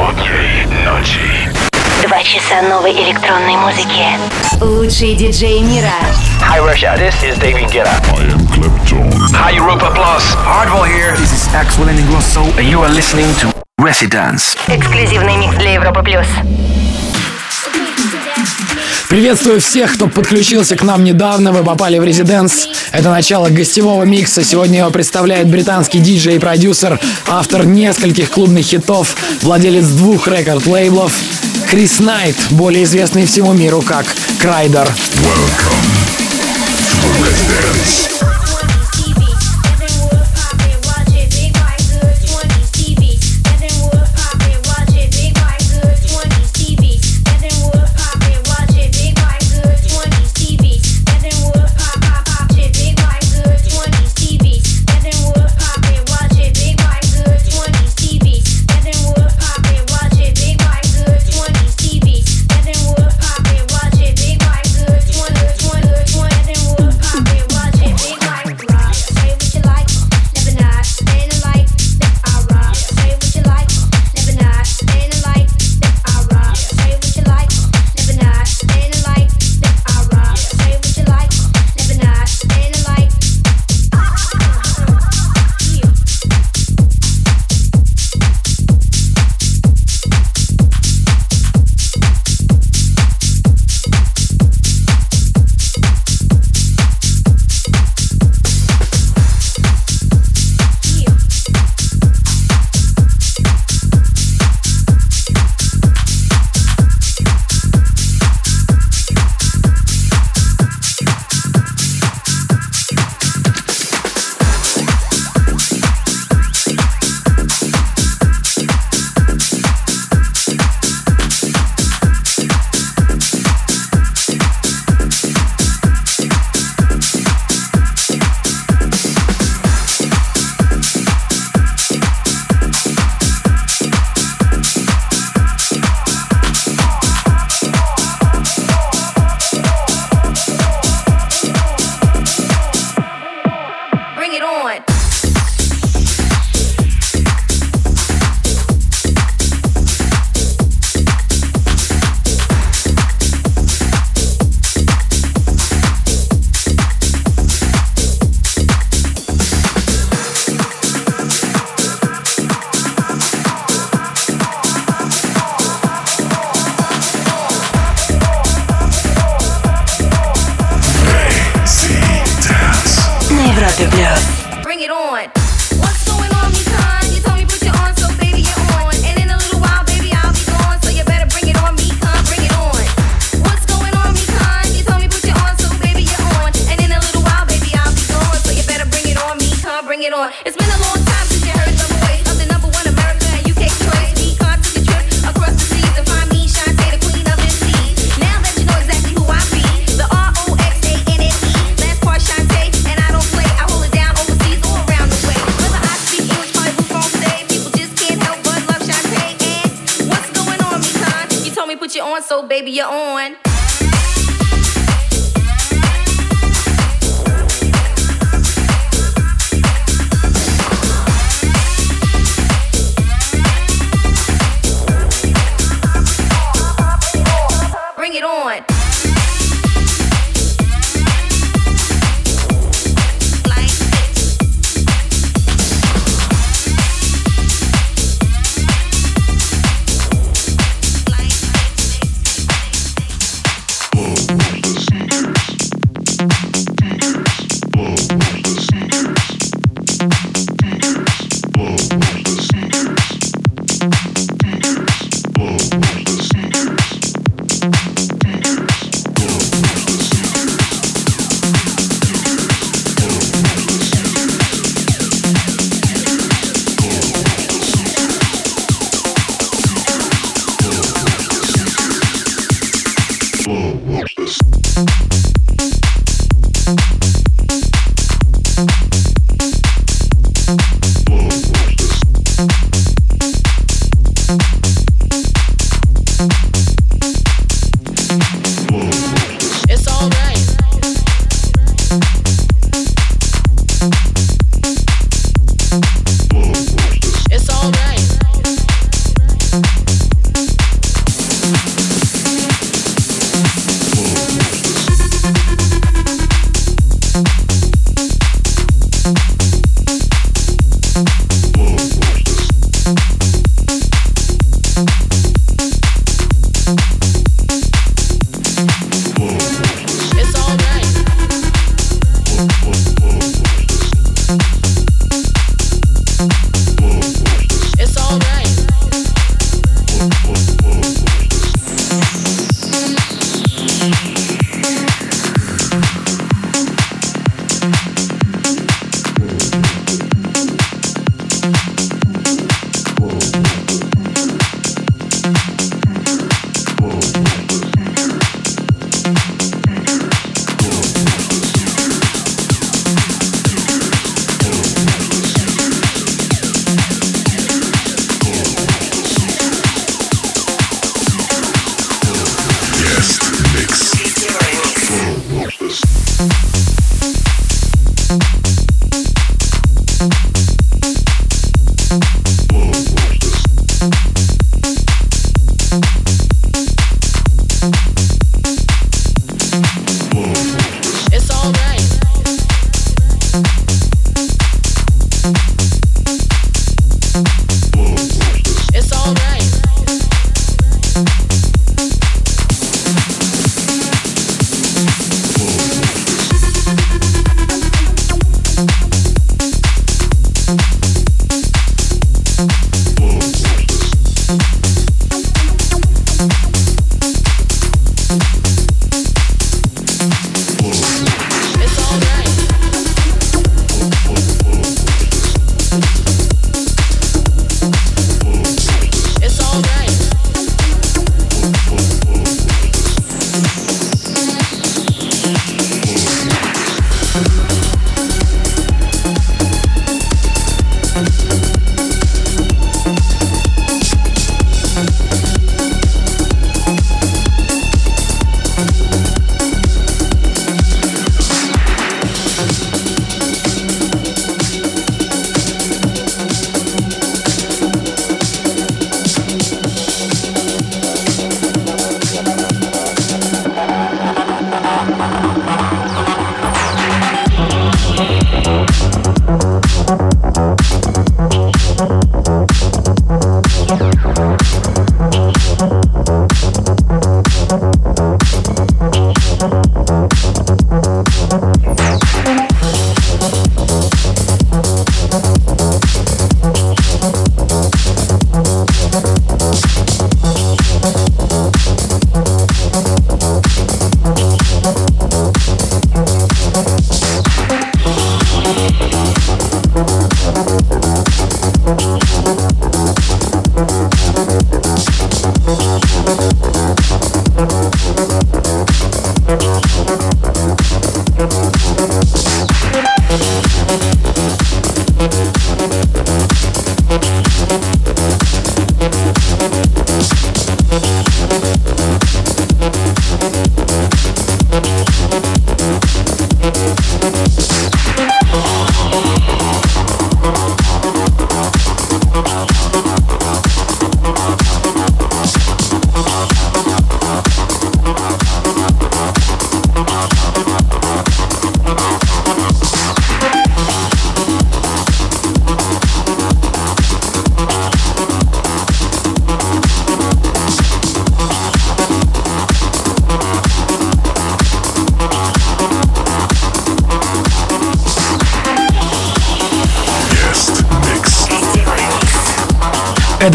Утро ночи. Два часа новой электронной музыки. Лучший диджей мира. Hi Russia, this is David Guetta. I am Clapton. Hi Europa Plus. Hardwell here. This is Axwell and Ingrosso. And you are listening to Residence. Эксклюзивный микс для Европы Плюс. Приветствую всех, кто подключился к нам недавно. Вы попали в резиденс. Это начало гостевого микса. Сегодня его представляет британский диджей и продюсер, автор нескольких клубных хитов, владелец двух рекорд-лейблов. Крис Найт, более известный всему миру как Крайдер. Welcome to residence.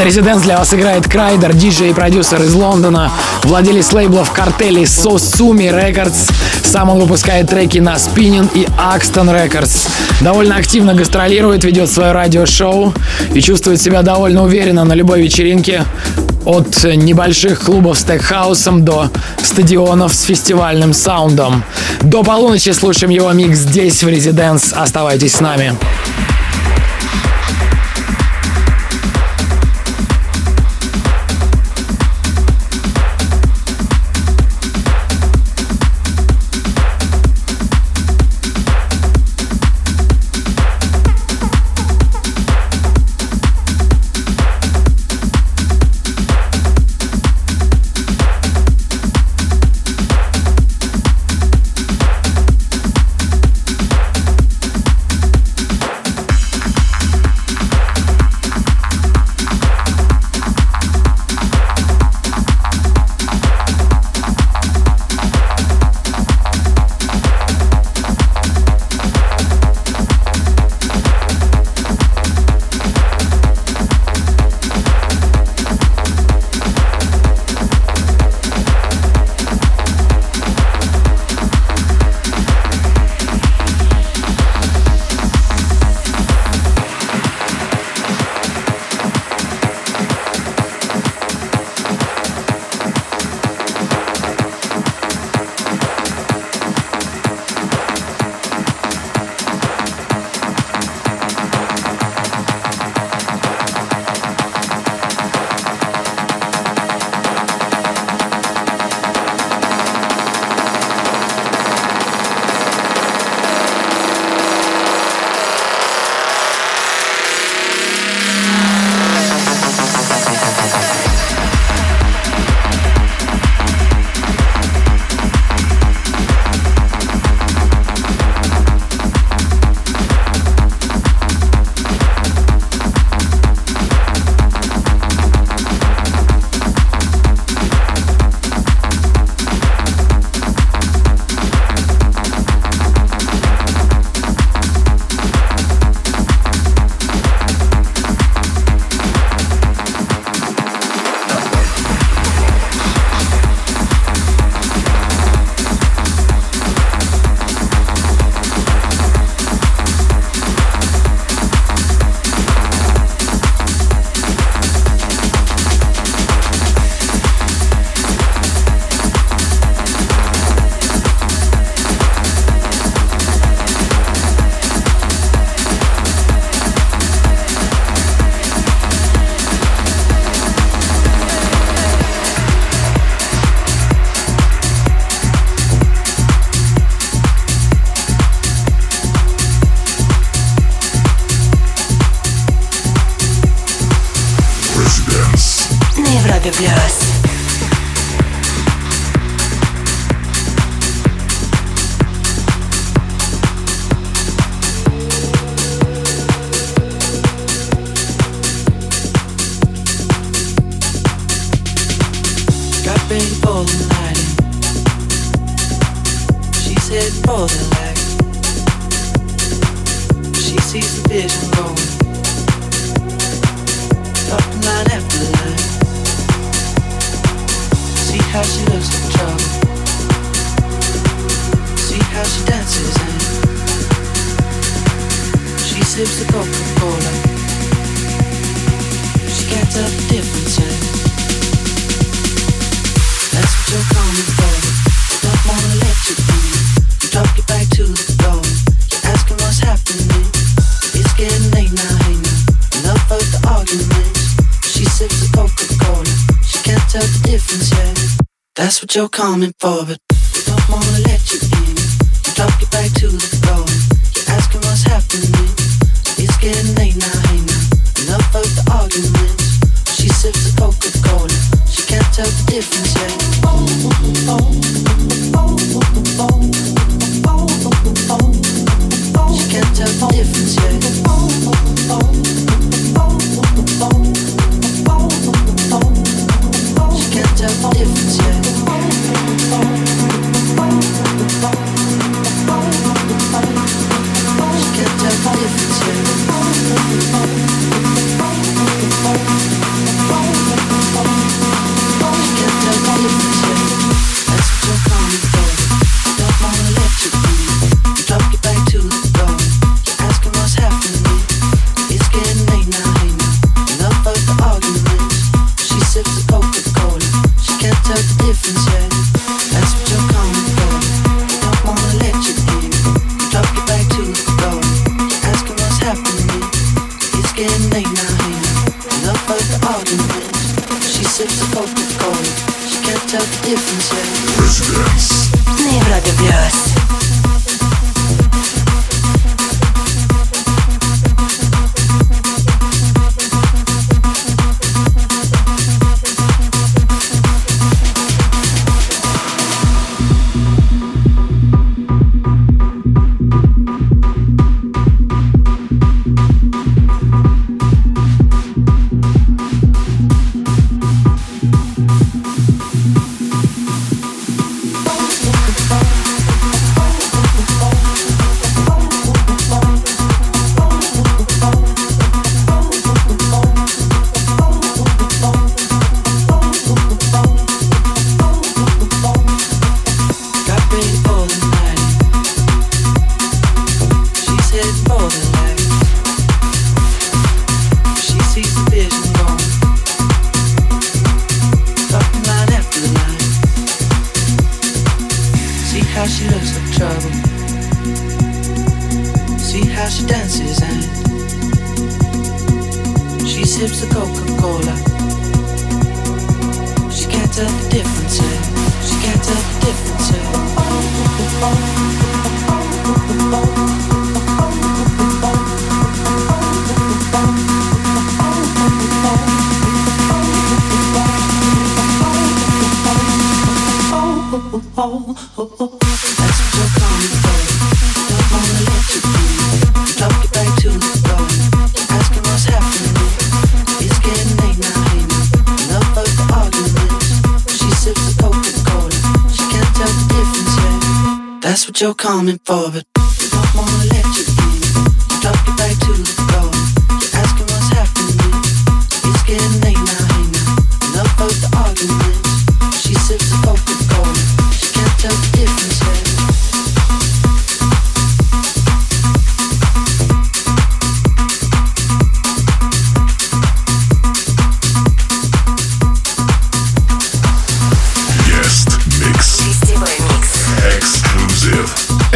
резиденс для вас играет Крайдер, диджей и продюсер из Лондона, владелец лейблов картелей Sosumi Records. Сам он выпускает треки на Spinning и Axton Records. Довольно активно гастролирует, ведет свое радиошоу и чувствует себя довольно уверенно на любой вечеринке. От небольших клубов с теххаусом до стадионов с фестивальным саундом. До полуночи слушаем его микс здесь, в Резиденс. Оставайтесь с нами. Yes. That's what you're coming for, but we don't wanna let you in. We drop you back to the floor. You're asking what's happening. It's getting late now, hey now. Enough of the arguments. She sips a Coca Cola. She can't tell the difference yet. Yeah. Oh, oh, oh, oh, oh, oh, oh, oh, oh, oh. She can't tell the difference yet. Yeah. Oh, oh, oh, oh, oh, oh, oh, oh, oh, oh. She can't tell the difference. you're coming for,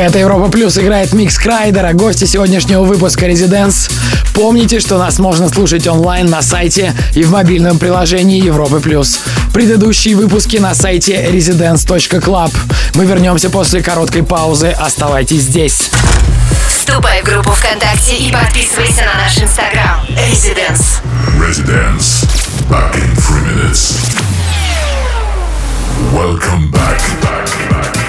Это Европа Плюс играет микс Крайдера, гости сегодняшнего выпуска Резиденс. Помните, что нас можно слушать онлайн на сайте и в мобильном приложении Европы Плюс. Предыдущие выпуски на сайте residence.club. Мы вернемся после короткой паузы. Оставайтесь здесь. Вступай в группу ВКонтакте и подписывайся на наш инстаграм. Резиденс. Резиденс. Back in three minutes. Welcome back. back, back.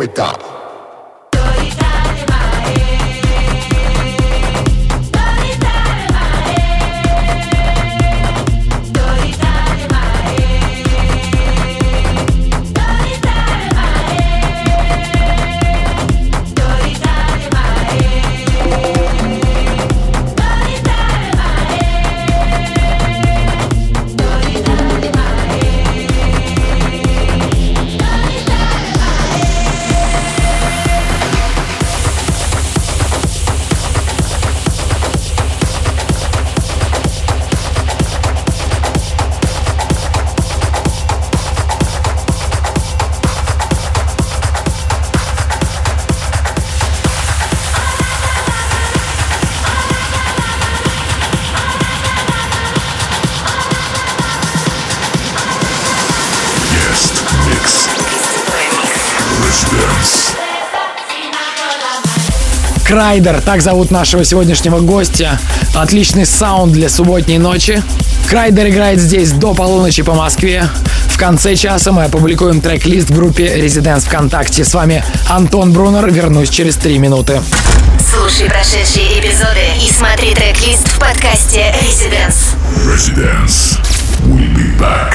Me top. Крайдер, так зовут нашего сегодняшнего гостя. Отличный саунд для субботней ночи. Крайдер играет здесь до полуночи по Москве. В конце часа мы опубликуем трек-лист в группе Резиденс ВКонтакте. С вами Антон Брунер. Вернусь через три минуты. Слушай прошедшие эпизоды и смотри трек-лист в подкасте Residence. Residence. We'll be back.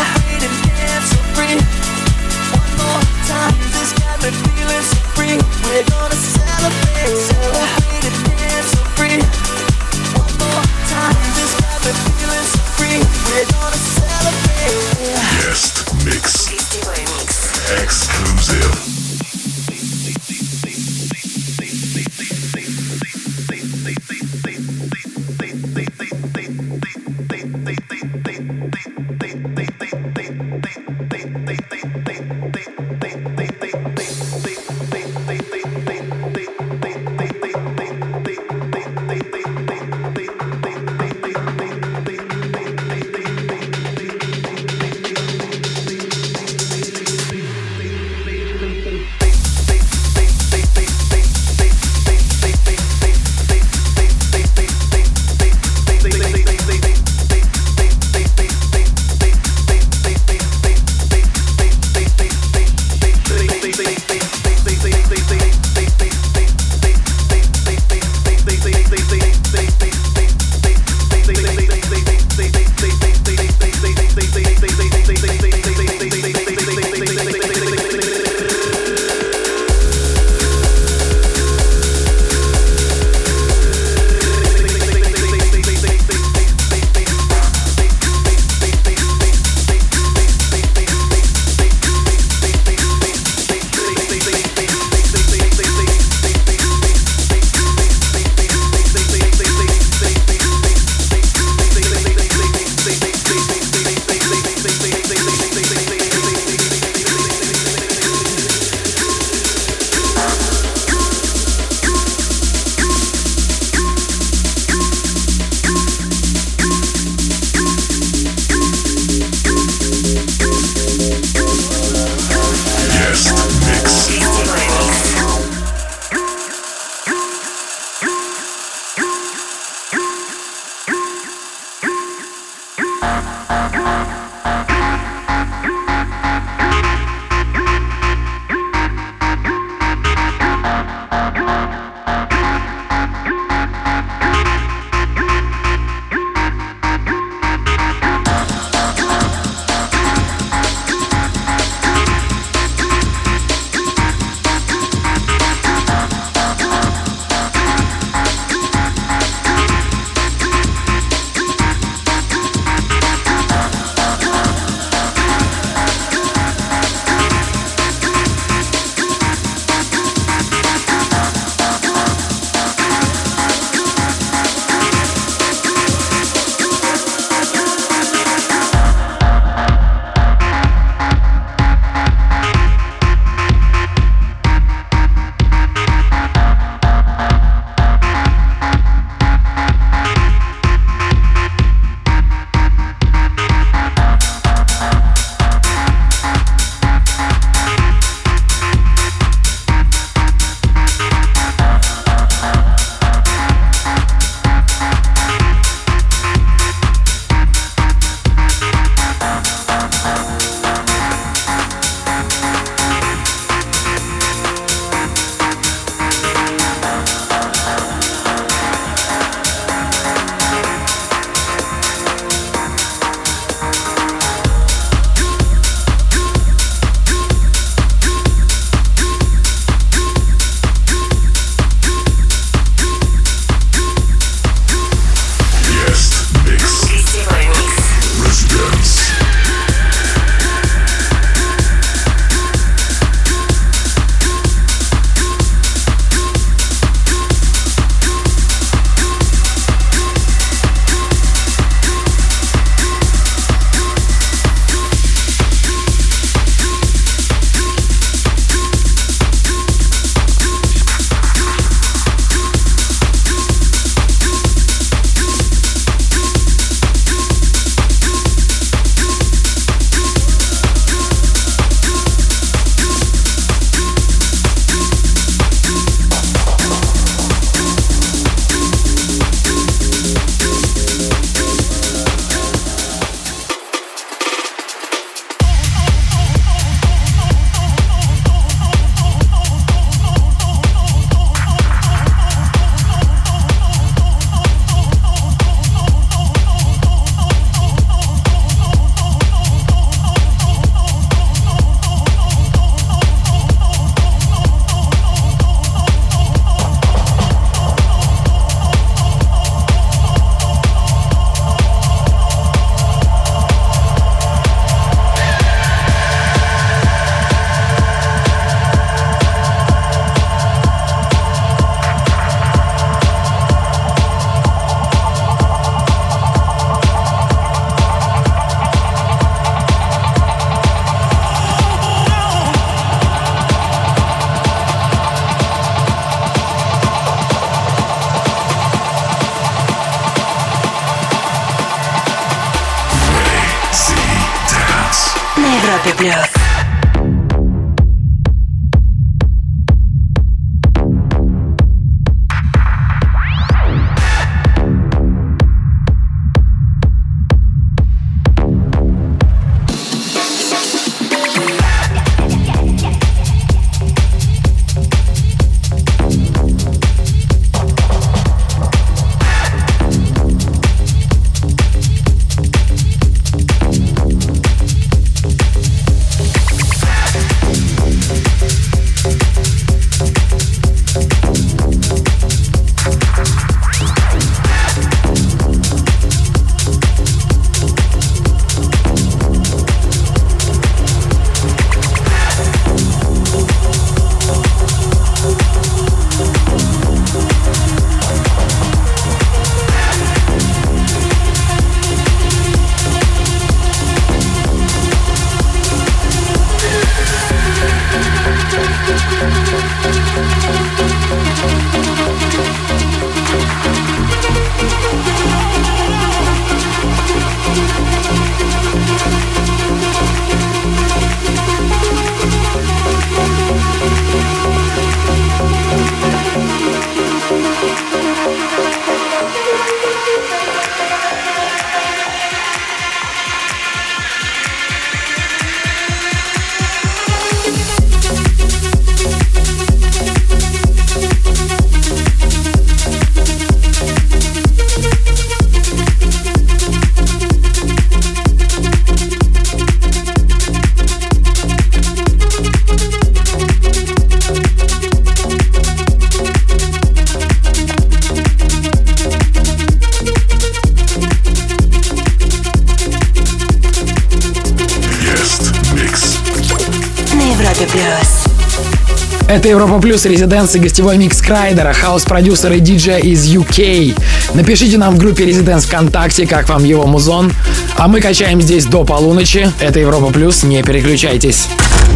Это Европа Плюс, Резиденс и гостевой микс Крайдера, хаос-продюсер и диджей из UK. Напишите нам в группе Резиденс ВКонтакте, как вам его музон. А мы качаем здесь до полуночи. Это Европа Плюс, не переключайтесь.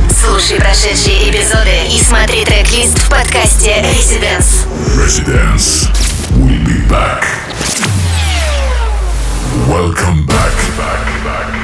Слушай прошедшие эпизоды и смотри трек-лист в подкасте Residence. Residence. We'll be back. Welcome back. back, back,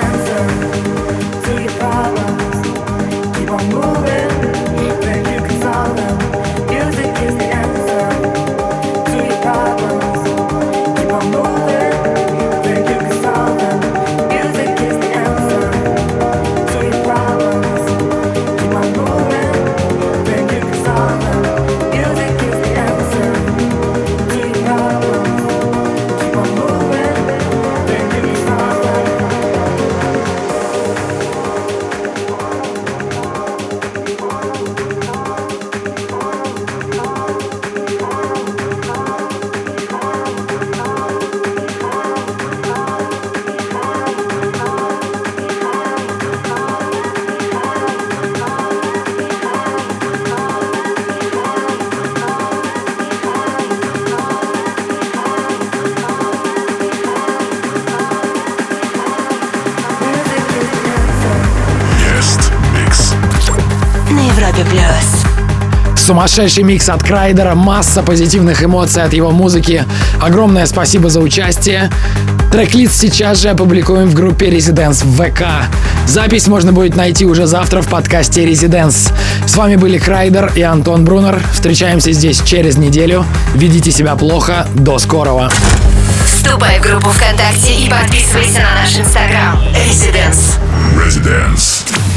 answer. Сумасшедший микс от Крайдера, масса позитивных эмоций от его музыки. Огромное спасибо за участие. Треклист сейчас же опубликуем в группе Residents в ВК. Запись можно будет найти уже завтра в подкасте Residents. С вами были Крайдер и Антон Брунер. Встречаемся здесь через неделю. Ведите себя плохо. До скорого. Вступай в группу ВКонтакте и подписывайся на наш инстаграм. Residents. Residents.